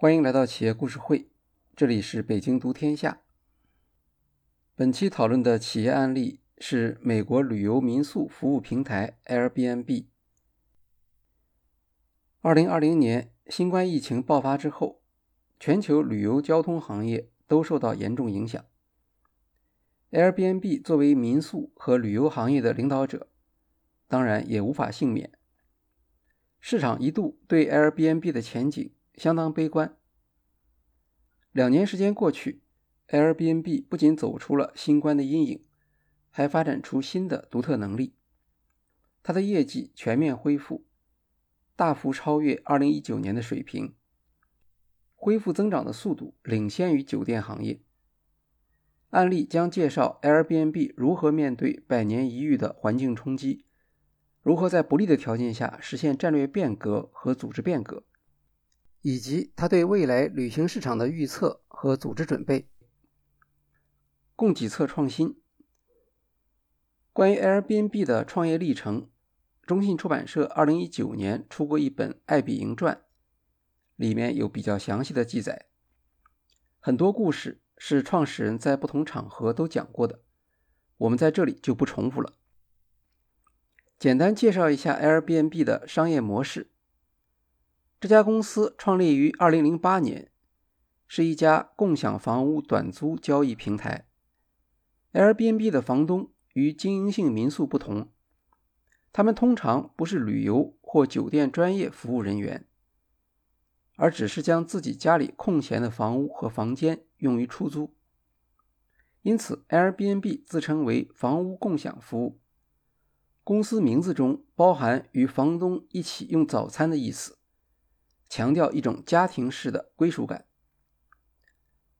欢迎来到企业故事会，这里是北京读天下。本期讨论的企业案例是美国旅游民宿服务平台 Airbnb。二零二零年新冠疫情爆发之后，全球旅游交通行业都受到严重影响。Airbnb 作为民宿和旅游行业的领导者，当然也无法幸免。市场一度对 Airbnb 的前景相当悲观。两年时间过去，Airbnb 不仅走出了新冠的阴影，还发展出新的独特能力。它的业绩全面恢复，大幅超越2019年的水平，恢复增长的速度领先于酒店行业。案例将介绍 Airbnb 如何面对百年一遇的环境冲击，如何在不利的条件下实现战略变革和组织变革，以及他对未来旅行市场的预测和组织准备。供给侧创新。关于 Airbnb 的创业历程，中信出版社2019年出过一本《艾比营传》，里面有比较详细的记载，很多故事。是创始人在不同场合都讲过的，我们在这里就不重复了。简单介绍一下 Airbnb 的商业模式。这家公司创立于2008年，是一家共享房屋短租交易平台。Airbnb 的房东与经营性民宿不同，他们通常不是旅游或酒店专业服务人员。而只是将自己家里空闲的房屋和房间用于出租，因此 Airbnb 自称为房屋共享服务。公司名字中包含与房东一起用早餐的意思，强调一种家庭式的归属感。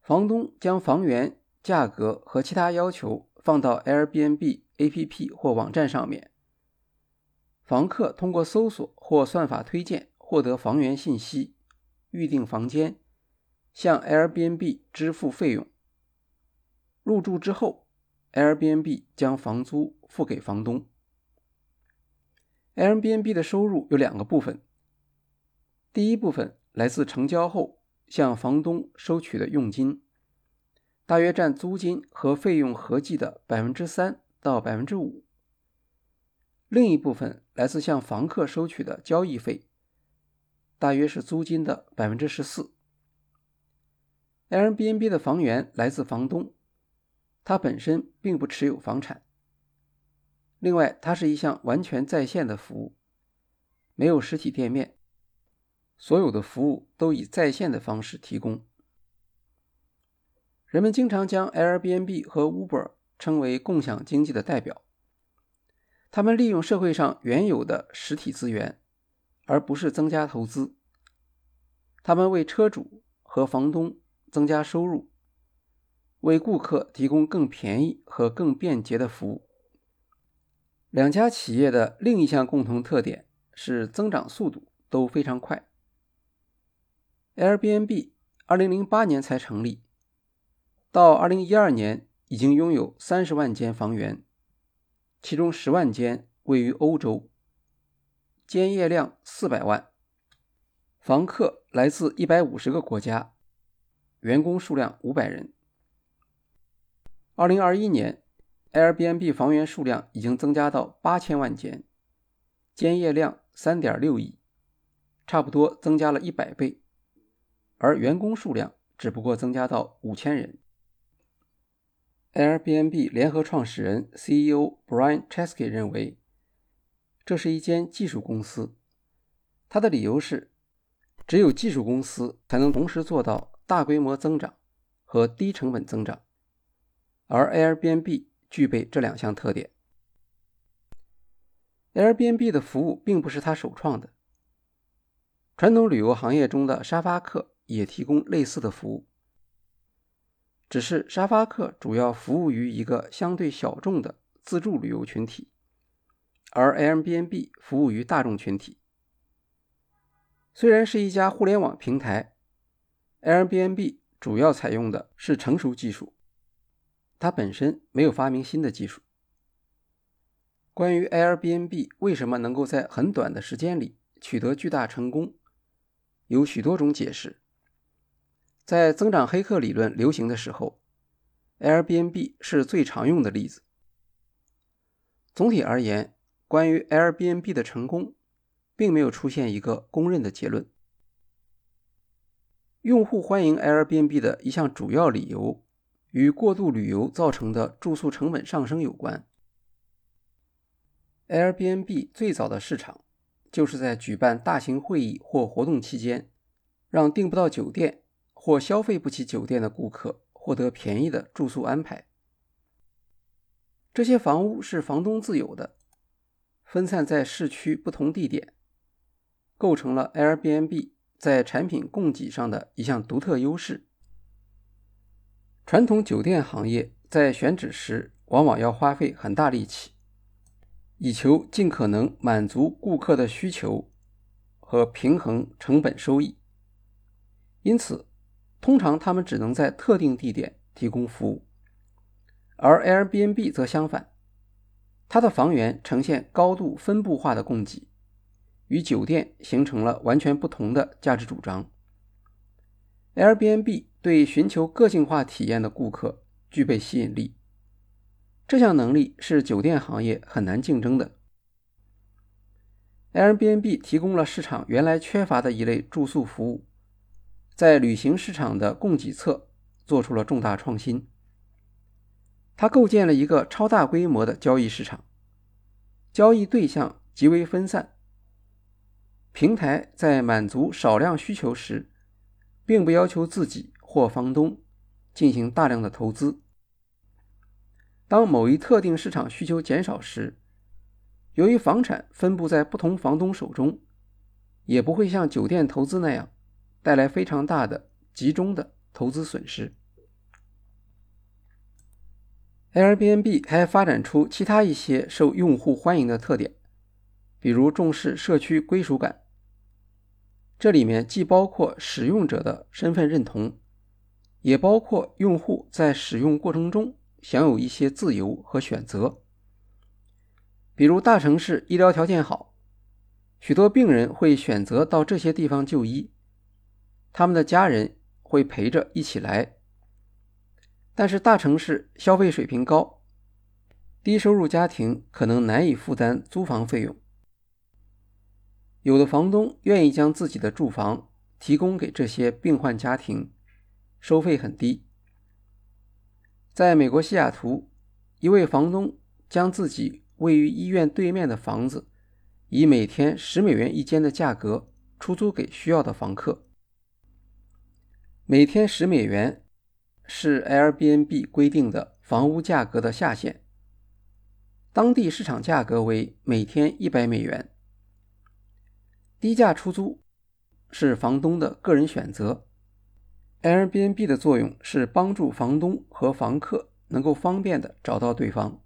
房东将房源、价格和其他要求放到 Airbnb APP 或网站上面，房客通过搜索或算法推荐获得房源信息。预订房间，向 Airbnb 支付费用。入住之后，Airbnb 将房租付给房东。Airbnb 的收入有两个部分，第一部分来自成交后向房东收取的佣金，大约占租金和费用合计的百分之三到百分之五。另一部分来自向房客收取的交易费。大约是租金的百分之十四。Airbnb 的房源来自房东，他本身并不持有房产。另外，它是一项完全在线的服务，没有实体店面，所有的服务都以在线的方式提供。人们经常将 Airbnb 和 Uber 称为共享经济的代表，他们利用社会上原有的实体资源。而不是增加投资，他们为车主和房东增加收入，为顾客提供更便宜和更便捷的服务。两家企业的另一项共同特点是增长速度都非常快。Airbnb 2008年才成立，到2012年已经拥有30万间房源，其中10万间位于欧洲。间业量四百万，房客来自一百五十个国家，员工数量五百人。二零二一年，Airbnb 房源数量已经增加到八千万间，间业量三点六亿，差不多增加了一百倍，而员工数量只不过增加到五千人。Airbnb 联合创始人 CEO Brian Chesky 认为。这是一间技术公司，他的理由是，只有技术公司才能同时做到大规模增长和低成本增长，而 Airbnb 具备这两项特点。Airbnb 的服务并不是他首创的，传统旅游行业中的沙发客也提供类似的服务，只是沙发客主要服务于一个相对小众的自助旅游群体。而 Airbnb 服务于大众群体。虽然是一家互联网平台，Airbnb 主要采用的是成熟技术，它本身没有发明新的技术。关于 Airbnb 为什么能够在很短的时间里取得巨大成功，有许多种解释。在增长黑客理论流行的时候，Airbnb 是最常用的例子。总体而言，关于 Airbnb 的成功，并没有出现一个公认的结论。用户欢迎 Airbnb 的一项主要理由，与过度旅游造成的住宿成本上升有关。Airbnb 最早的市场，就是在举办大型会议或活动期间，让订不到酒店。或消费不起酒店的顾客获得便宜的住宿安排。这些房屋是房东自有的，分散在市区不同地点，构成了 Airbnb 在产品供给上的一项独特优势。传统酒店行业在选址时往往要花费很大力气，以求尽可能满足顾客的需求和平衡成本收益，因此。通常，他们只能在特定地点提供服务，而 Airbnb 则相反，它的房源呈现高度分布化的供给，与酒店形成了完全不同的价值主张。Airbnb 对寻求个性化体验的顾客具备吸引力，这项能力是酒店行业很难竞争的。Airbnb 提供了市场原来缺乏的一类住宿服务。在旅行市场的供给侧做出了重大创新。它构建了一个超大规模的交易市场，交易对象极为分散。平台在满足少量需求时，并不要求自己或房东进行大量的投资。当某一特定市场需求减少时，由于房产分布在不同房东手中，也不会像酒店投资那样。带来非常大的集中的投资损失。Airbnb 还发展出其他一些受用户欢迎的特点，比如重视社区归属感。这里面既包括使用者的身份认同，也包括用户在使用过程中享有一些自由和选择。比如大城市医疗条件好，许多病人会选择到这些地方就医。他们的家人会陪着一起来，但是大城市消费水平高，低收入家庭可能难以负担租房费用。有的房东愿意将自己的住房提供给这些病患家庭，收费很低。在美国西雅图，一位房东将自己位于医院对面的房子，以每天十美元一间的价格出租给需要的房客。每天十美元是 Airbnb 规定的房屋价格的下限，当地市场价格为每天一百美元。低价出租是房东的个人选择。Airbnb 的作用是帮助房东和房客能够方便的找到对方。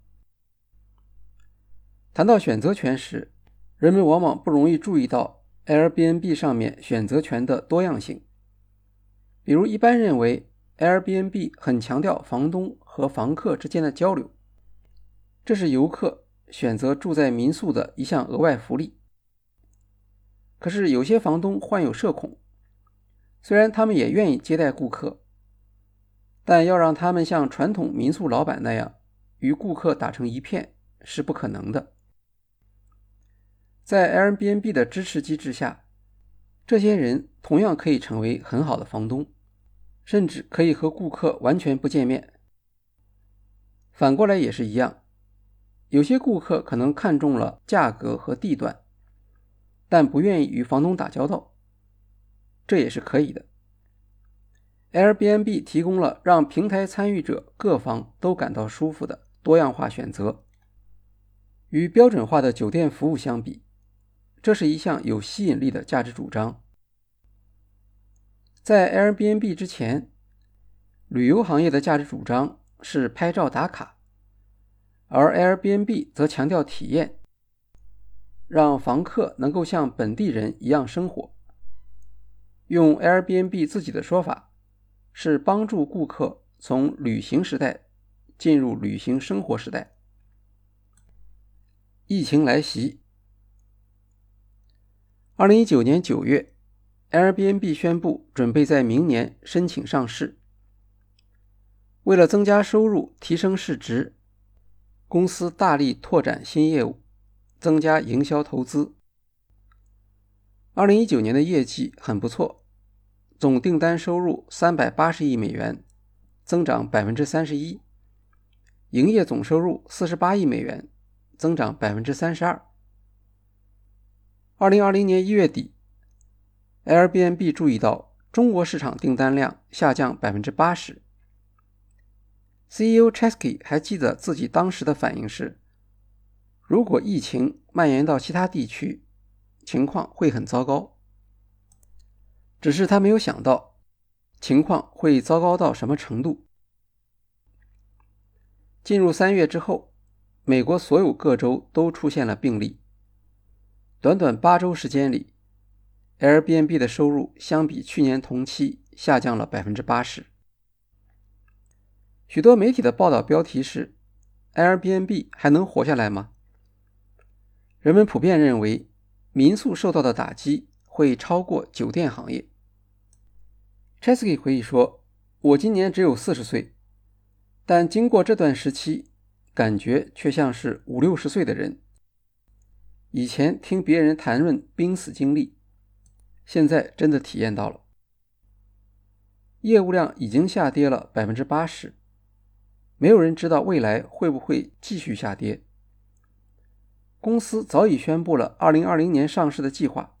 谈到选择权时，人们往往不容易注意到 Airbnb 上面选择权的多样性。比如，一般认为 Airbnb 很强调房东和房客之间的交流，这是游客选择住在民宿的一项额外福利。可是，有些房东患有社恐，虽然他们也愿意接待顾客，但要让他们像传统民宿老板那样与顾客打成一片是不可能的。在 Airbnb 的支持机制下，这些人同样可以成为很好的房东。甚至可以和顾客完全不见面。反过来也是一样，有些顾客可能看中了价格和地段，但不愿意与房东打交道，这也是可以的。Airbnb 提供了让平台参与者各方都感到舒服的多样化选择。与标准化的酒店服务相比，这是一项有吸引力的价值主张。在 Airbnb 之前，旅游行业的价值主张是拍照打卡，而 Airbnb 则强调体验，让房客能够像本地人一样生活。用 Airbnb 自己的说法，是帮助顾客从旅行时代进入旅行生活时代。疫情来袭，二零一九年九月。，Airbnb 宣布准备在明年申请上市。为了增加收入、提升市值，公司大力拓展新业务，增加营销投资。二零一九年的业绩很不错，总订单收入三百八十亿美元，增长百分之三十一；营业总收入四十八亿美元，增长百分之三十二。二零二零年一月底，Airbnb 注意到中国市场订单量下降百分之八十。CEO Chesky 还记得自己当时的反应是：如果疫情蔓延到其他地区。情况会很糟糕，只是他没有想到情况会糟糕到什么程度。进入三月之后，美国所有各州都出现了病例。短短八周时间里，Airbnb 的收入相比去年同期下降了百分之八十。许多媒体的报道标题是：“Airbnb 还能活下来吗？”人们普遍认为。民宿受到的打击会超过酒店行业。Chesky 回忆说：“我今年只有四十岁，但经过这段时期，感觉却像是五六十岁的人。以前听别人谈论濒死经历，现在真的体验到了。业务量已经下跌了百分之八十，没有人知道未来会不会继续下跌。”公司早已宣布了2020年上市的计划。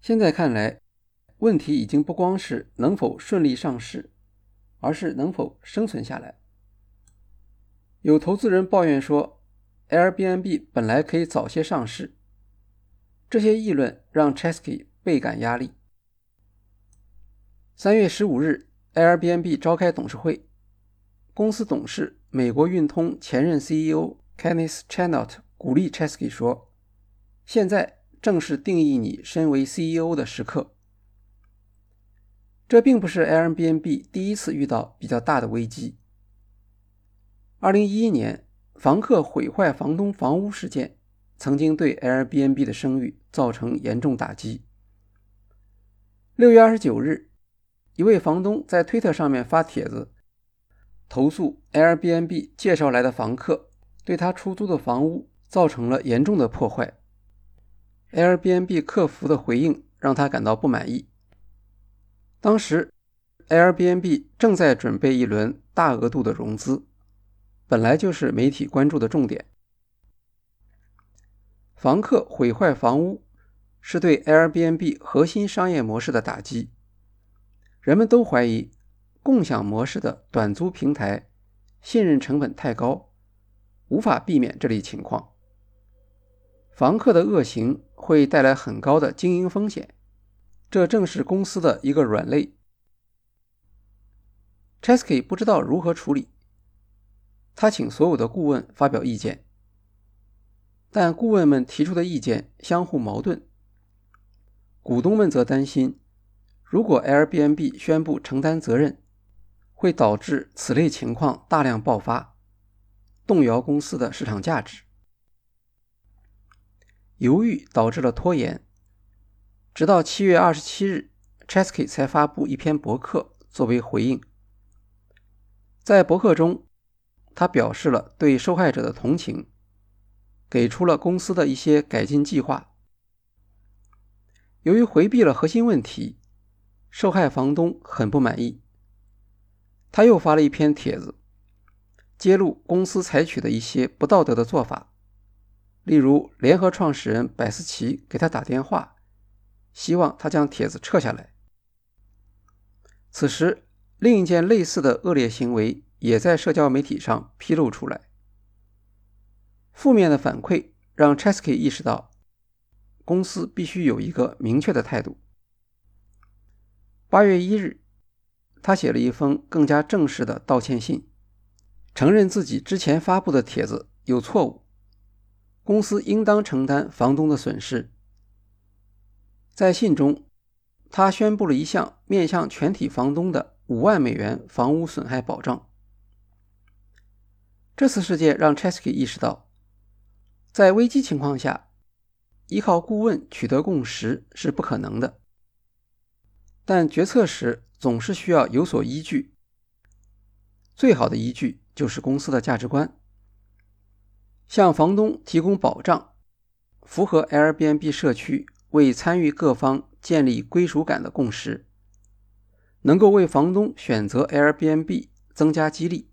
现在看来，问题已经不光是能否顺利上市，而是能否生存下来。有投资人抱怨说，Airbnb 本来可以早些上市。这些议论让 Chesky 倍感压力。3月15日，Airbnb 召开董事会，公司董事、美国运通前任 CEO Kenneth Chenault。鼓励 Chesky 说：“现在正是定义你身为 CEO 的时刻。”这并不是 Airbnb 第一次遇到比较大的危机。2011年，房客毁坏房东房屋事件曾经对 Airbnb 的声誉造成严重打击。6月29日，一位房东在推特上面发帖子，投诉 Airbnb 介绍来的房客对他出租的房屋。造成了严重的破坏。Airbnb 客服的回应让他感到不满意。当时，Airbnb 正在准备一轮大额度的融资，本来就是媒体关注的重点。房客毁坏房屋是对 Airbnb 核心商业模式的打击。人们都怀疑共享模式的短租平台信任成本太高，无法避免这类情况。房客的恶行会带来很高的经营风险，这正是公司的一个软肋。Chesky 不知道如何处理，他请所有的顾问发表意见，但顾问们提出的意见相互矛盾。股东们则担心，如果 Airbnb 宣布承担责任，会导致此类情况大量爆发，动摇公司的市场价值。犹豫导致了拖延，直到七月二十七日，Chesky 才发布一篇博客作为回应。在博客中，他表示了对受害者的同情，给出了公司的一些改进计划。由于回避了核心问题，受害房东很不满意。他又发了一篇帖子，揭露公司采取的一些不道德的做法。例如，联合创始人百思奇给他打电话，希望他将帖子撤下来。此时，另一件类似的恶劣行为也在社交媒体上披露出来。负面的反馈让 Chesky 意识到，公司必须有一个明确的态度。八月一日，他写了一封更加正式的道歉信，承认自己之前发布的帖子有错误。公司应当承担房东的损失。在信中，他宣布了一项面向全体房东的五万美元房屋损害保障。这次事件让 Chesky 意识到，在危机情况下，依靠顾问取得共识是不可能的。但决策时总是需要有所依据。最好的依据就是公司的价值观，向房东提供保障，符合 Airbnb 社区为参与各方建立归属感的共识，能够为房东选择 Airbnb 增加激励。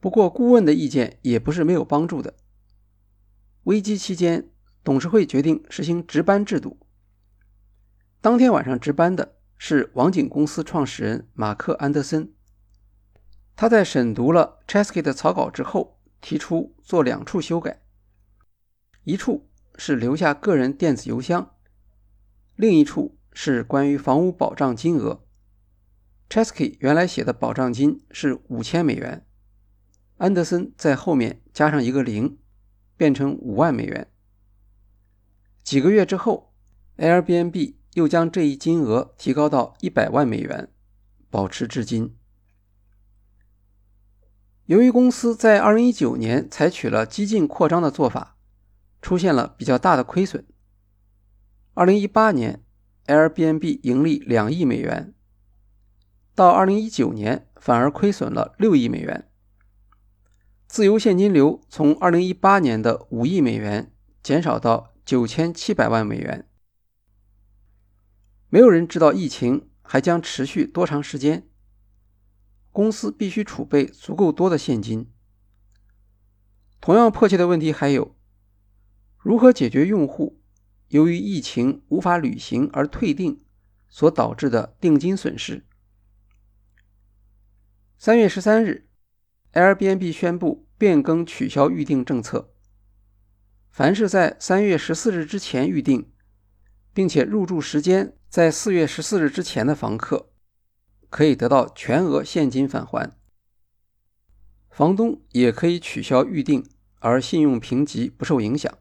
不过，顾问的意见也不是没有帮助的。危机期间，董事会决定实行值班制度。当天晚上值班的是网景公司创始人马克·安德森。他在审读了 Chesky 的草稿之后，提出做两处修改：一处是留下个人电子邮箱，另一处是关于房屋保障金额。Chesky 原来写的保障金是五千美元。安德森在后面加上一个零，变成五万美元。几个月之后，Airbnb 又将这一金额提高到一百万美元，保持至今。由于公司在2019年采取了激进扩张的做法，出现了比较大的亏损。2018年，Airbnb 盈利两亿美元，到2019年反而亏损了六亿美元。自由现金流从2018年的5亿美元减少到9700万美元。没有人知道疫情还将持续多长时间。公司必须储备足够多的现金。同样迫切的问题还有：如何解决用户由于疫情无法履行而退订所导致的定金损失？三月十三日。Airbnb 宣布变更取消预订政策。凡是在三月十四日之前预订，并且入住时间在四月十四日之前的房客，可以得到全额现金返还。房东也可以取消预订，而信用评级不受影响，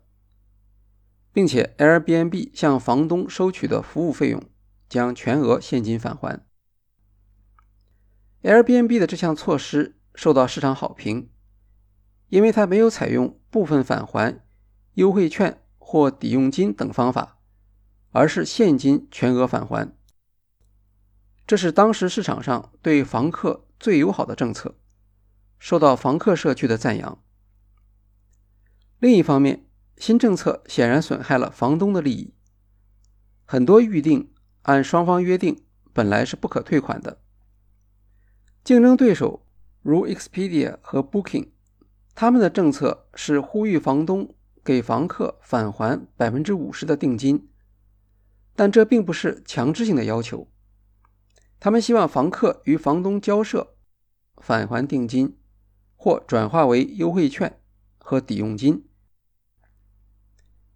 并且 Airbnb 向房东收取的服务费用将全额现金返还。Airbnb 的这项措施。受到市场好评，因为它没有采用部分返还、优惠券或抵用金等方法，而是现金全额返还。这是当时市场上对房客最友好的政策，受到房客社区的赞扬。另一方面，新政策显然损害了房东的利益。很多预定按双方约定本来是不可退款的，竞争对手。如 Expedia 和 Booking，他们的政策是呼吁房东给房客返还百分之五十的定金，但这并不是强制性的要求。他们希望房客与房东交涉，返还定金或转化为优惠券和抵用金。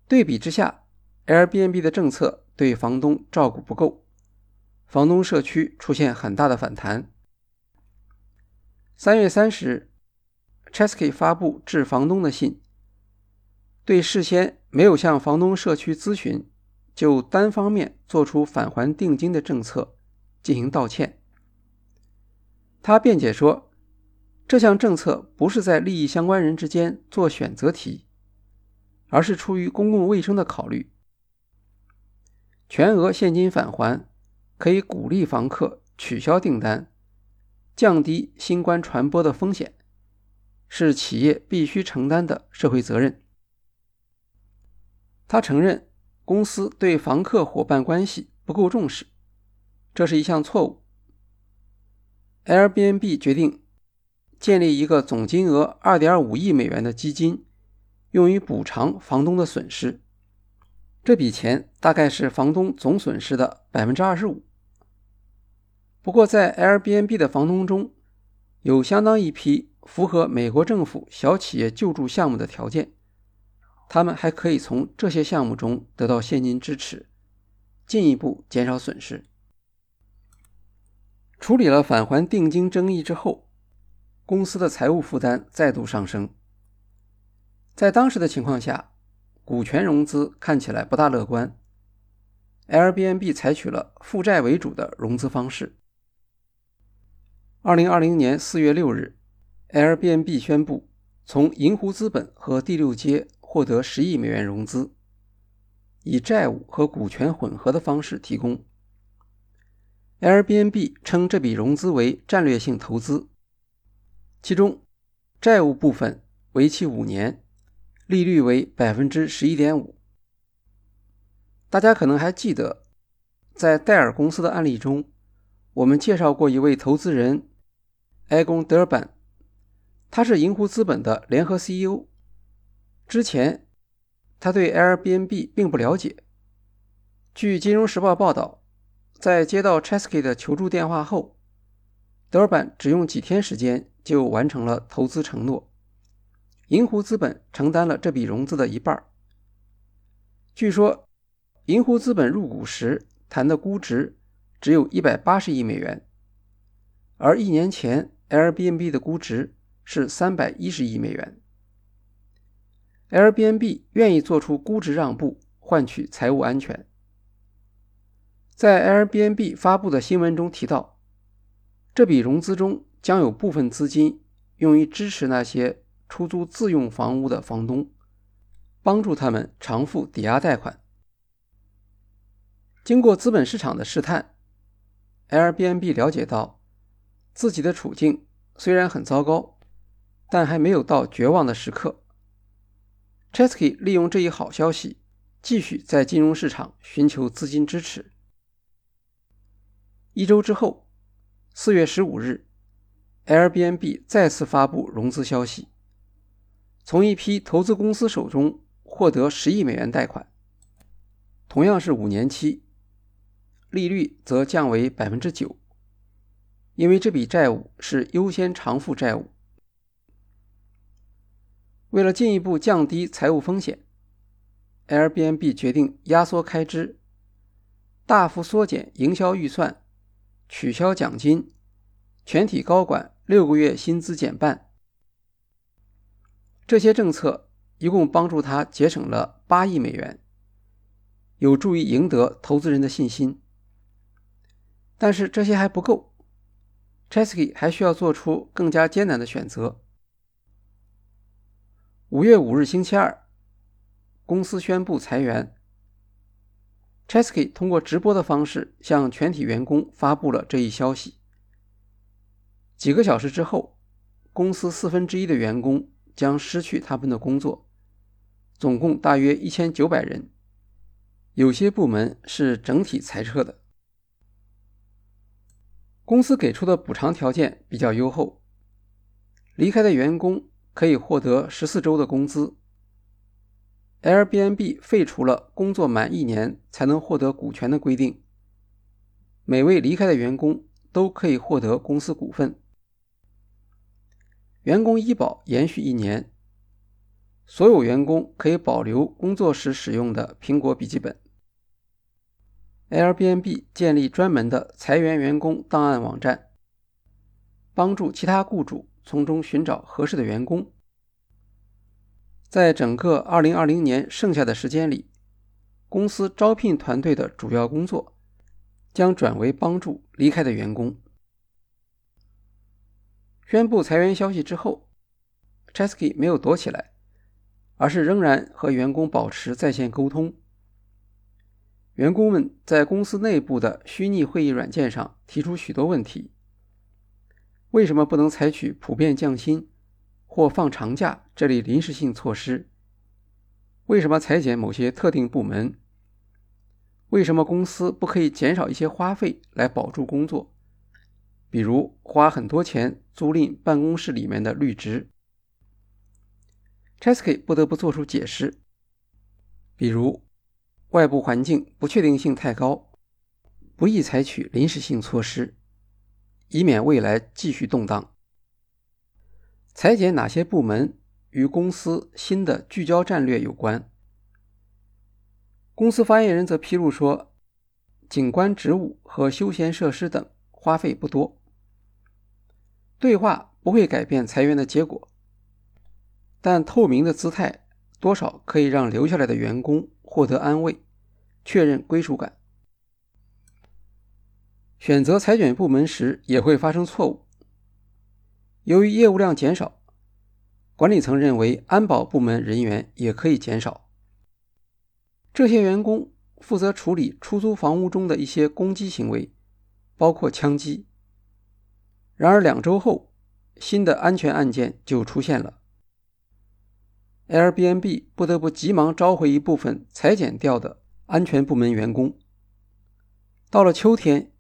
对比之下，Airbnb 的政策对房东照顾不够，房东社区出现很大的反弹。三月三十日，Chesky 发布致房东的信，对事先没有向房东社区咨询就单方面做出返还定金的政策进行道歉。他辩解说，这项政策不是在利益相关人之间做选择题，而是出于公共卫生的考虑。全额现金返还可以鼓励房客取消订单。降低新冠传播的风险是企业必须承担的社会责任。他承认公司对房客伙伴关系不够重视，这是一项错误。Airbnb 决定建立一个总金额2.5亿美元的基金，用于补偿房东的损失。这笔钱大概是房东总损失的百分之二十五。不过，在 Airbnb 的房东中，有相当一批符合美国政府小企业救助项目的条件，他们还可以从这些项目中得到现金支持，进一步减少损失。处理了返还定金争议之后，公司的财务负担再度上升。在当时的情况下，股权融资看起来不大乐观，Airbnb 采取了负债为主的融资方式。二零二零年四月六日，Airbnb 宣布从银湖资本和第六街获得十亿美元融资，以债务和股权混合的方式提供，Airbnb 称这笔融资为战略性投资，其中债务部分为期五年，利率为百分之十一点五。大家可能还记得，在戴尔公司的案例中，我们介绍过一位投资人埃贡·德尔班，他是银湖资本的联合 CEO。之前他对 Airbnb 并不了解。据《金融时报》报道。在接到 Chesky 的求助电话后，德尔班只用几天时间就完成了投资承诺。银湖资本承担了这笔融资的一半。据说，银湖资本入股时谈的估值只有一百八十亿美元，而一年前 Airbnb 的估值是三百一十亿美元。Airbnb 愿意做出估值让步，换取财务安全。在 Airbnb 发布的新闻中提到，这笔融资中将有部分资金用于支持那些出租自用房屋的房东，帮助他们偿付抵押贷款。经过资本市场的试探，Airbnb 了解到自己的处境虽然很糟糕，但还没有到绝望的时刻。Chesky 利用这一好消息，继续在金融市场寻求资金支持。一周之后，四月十五日，Airbnb 再次发布融资消息，从一批投资公司手中获得十亿美元贷款，同样是五年期，利率则降为百分之九，因为这笔债务是优先偿付债务。为了进一步降低财务风险，Airbnb 决定压缩开支，大幅缩减营销预算。取消奖金，全体高管六个月薪资减半。这些政策一共帮助他节省了八亿美元，有助于赢得投资人的信心。但是这些还不够，Chesky 还需要做出更加艰难的选择。五月五日星期二，公司宣布裁员。Chesky 通过直播的方式向全体员工发布了这一消息。几个小时之后，公司四分之一的员工将失去他们的工作，总共大约一千九百人。有些部门是整体裁撤的。公司给出的补偿条件比较优厚，离开的员工可以获得十四周的工资。Airbnb 废除了工作满一年才能获得股权的规定，每位离开的员工都可以获得公司股份。员工医保延续一年，所有员工可以保留工作时使用的苹果笔记本。Airbnb 建立专门的裁员员工档案网站，帮助其他雇主从中寻找合适的员工。在整个2020年剩下的时间里，公司招聘团队的主要工作将转为帮助离开的员工。宣布裁员消息之后，Chesky 没有躲起来，而是仍然和员工保持在线沟通。员工们在公司内部的虚拟会议软件上提出许多问题：为什么不能采取普遍降薪？或放长假这类临时性措施，为什么裁减某些特定部门？为什么公司不可以减少一些花费来保住工作？比如花很多钱租赁办公室里面的绿植。Chesky 不得不做出解释，比如外部环境不确定性太高，不宜采取临时性措施，以免未来继续动荡。裁减哪些部门与公司新的聚焦战略有关？公司发言人则披露说，景观植物和休闲设施等花费不多。对话不会改变裁员的结果，但透明的姿态多少可以让留下来的员工获得安慰，确认归属感。选择裁减部门时也会发生错误。由于业务量减少，管理层认为安保部门人员也可以减少。这些员工负责处理出租房屋中的一些攻击行为，包括枪击。然而两周后，新的安全案件就出现了，Airbnb 不得不急忙召回一部分裁减掉的安全部门员工。到了秋天，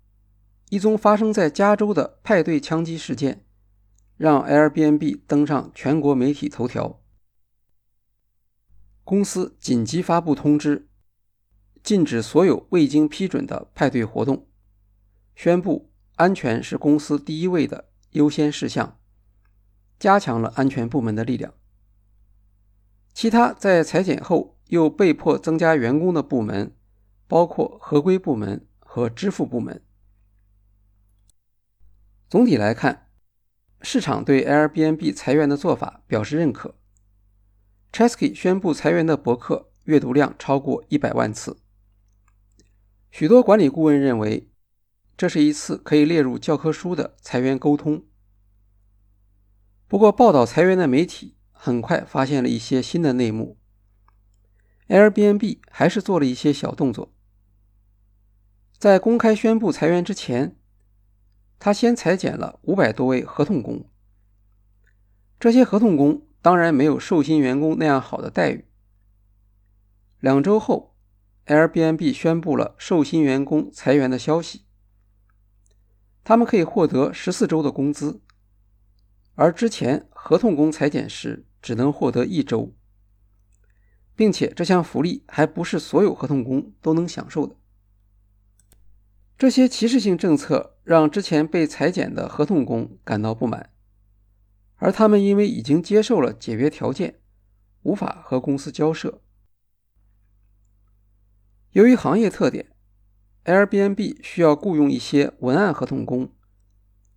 一宗发生在加州的派对枪击事件，让 Airbnb 登上全国媒体头条。公司紧急发布通知，禁止所有未经批准的派对活动，宣布安全是公司第一位的优先事项，加强了安全部门的力量。其他在裁减后又被迫增加员工的部门，包括合规部门。和支付部门。总体来看，市场对 Airbnb 裁员的做法表示认可。Chesky 宣布裁员的博客阅读量超过一百万次。许多管理顾问认为，这是一次可以列入教科书的裁员沟通。不过，报道裁员的媒体很快发现了一些新的内幕。Airbnb 还是做了一些小动作。在公开宣布裁员之前，他先裁减了五百多位合同工。这些合同工当然没有受薪员工那样好的待遇。两周后，Airbnb 宣布了受薪员工裁员的消息。他们可以获得十四周的工资，而之前合同工裁减时只能获得一周，并且这项福利还不是所有合同工都能享受的。这些歧视性政策让之前被裁减的合同工感到不满，而他们因为已经接受了解约条件，无法和公司交涉。由于行业特点，Airbnb 需要雇佣一些文案合同工，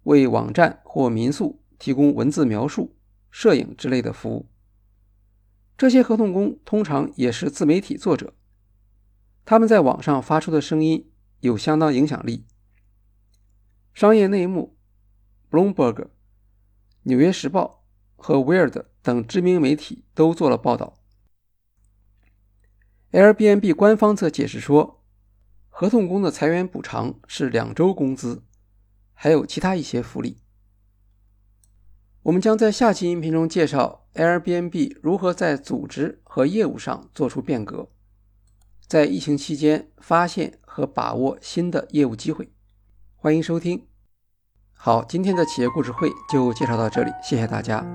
为网站或民宿提供文字描述、摄影之类的服务。这些合同工通常也是自媒体作者，他们在网上发出的声音。有相当影响力。商业内幕、Bloomberg、《纽约时报》和 Weird 等知名媒体都做了报道。Airbnb 官方则解释说，合同工的裁员补偿是两周工资，还有其他一些福利。我们将在下期音频中介绍 Airbnb 如何在组织和业务上做出变革。在疫情期间发现和把握新的业务机会，欢迎收听。好，今天的企业故事会就介绍到这里，谢谢大家。